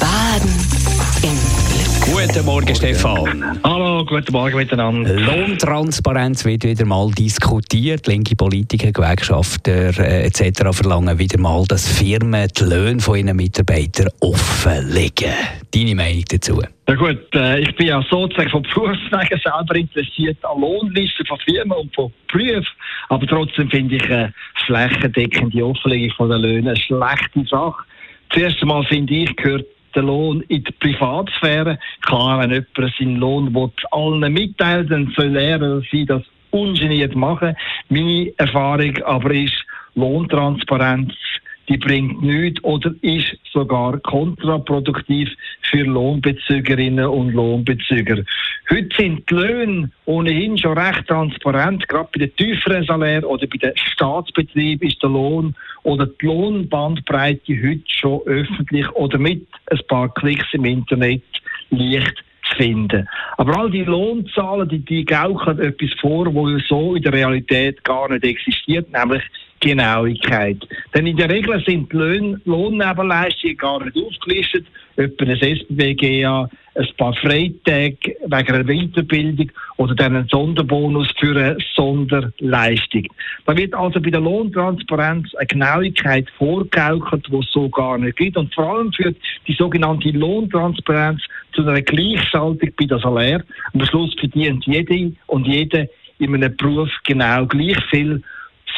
Baden im Glück. Guten Morgen, Stefan. Hallo, guten Morgen miteinander. Lohntransparenz wird wieder mal diskutiert. Linke Politiker, Gewerkschafter äh, etc. verlangen wieder mal, dass Firmen die Löhne von ihren Mitarbeitern offenlegen. Deine Meinung dazu? Ja gut, äh, ich bin ja sozusagen von Berufswegen selber interessiert an Lohnlisten von Firmen und von Berufen. Aber trotzdem finde ich eine flächendeckende Offenlegung von den Löhnen eine schlechte Sache. Zuerst einmal finde ich, gehört der Lohn in die Privatsphäre. Klar, wenn jemand seinen Lohn allen mitteilen dann soll er sie das ungeniert machen. Meine Erfahrung aber ist, Lohntransparenz die bringt nichts oder ist sogar kontraproduktiv für Lohnbezügerinnen und Lohnbezüger. Heute sind die Löhne ohnehin schon recht transparent. Gerade bei den tieferen Salären oder bei den Staatsbetrieben ist der Lohn oder die Lohnbandbreite heute schon öffentlich oder mit ein paar Klicks im Internet leicht zu finden. Aber all die Lohnzahlen, die, die gaukeln etwas vor, wo so in der Realität gar nicht existiert, nämlich Genauigkeit. Denn in der Regel sind Lohn Lohnnebenleistungen gar nicht aufgelistet, etwa ein SBGA, ein paar Freitage wegen einer Winterbildung oder dann ein Sonderbonus für eine Sonderleistung. Da wird also bei der Lohntransparenz eine Genauigkeit vorgegaukelt, die es so gar nicht gibt. Und vor allem führt die sogenannte Lohntransparenz zu einer Gleichschaltung bei der Salär. Am Schluss verdient jede und jede in einem Beruf genau gleich viel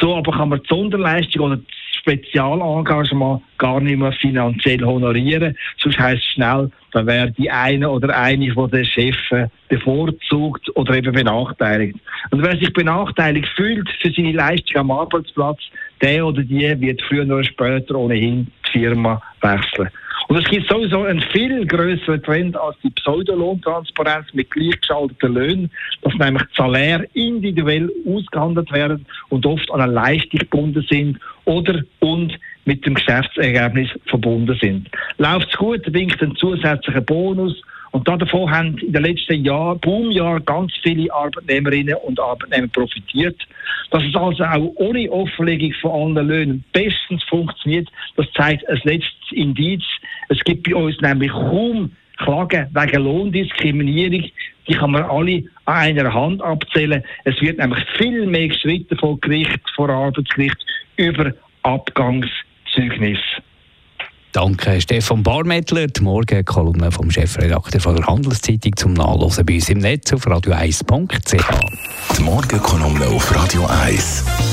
so aber kann man die Sonderleistung oder das Spezialengagement gar nicht mehr finanziell honorieren. Sonst heisst es schnell, da wäre die eine oder eine von den Chefen bevorzugt oder eben benachteiligt. Und wer sich benachteiligt fühlt für seine Leistung am Arbeitsplatz, der oder die wird früher oder später ohnehin die Firma wechseln. Und es gibt sowieso einen viel größeren Trend als die Pseudolohntransparenz mit gleichgeschalteten Löhnen, dass nämlich die Salär individuell ausgehandelt werden und oft an eine Leistung gebunden sind oder und mit dem Geschäftsergebnis verbunden sind. Läuft es gut, winkt ein zusätzlicher Bonus und davon haben in den letzten Jahren, Boomjahr, ganz viele Arbeitnehmerinnen und Arbeitnehmer profitiert. Dass es also auch ohne Offenlegung von allen Löhnen bestens funktioniert, das zeigt ein letztes Indiz. Es gibt bei uns nämlich kaum Klagen wegen Lohndiskriminierung. Die kann man alle an einer Hand abzählen. Es wird nämlich viel mehr gestritten vor Gericht, vor Arbeitsgericht über Abgangszeugnis. Danke, Stefan Barmettler. Die Morgenkolumne vom Chefredakteur von der Handelszeitung zum Nachlesen bei uns im Netz auf radio1.ch. Die Morgenkolumne auf Radio 1.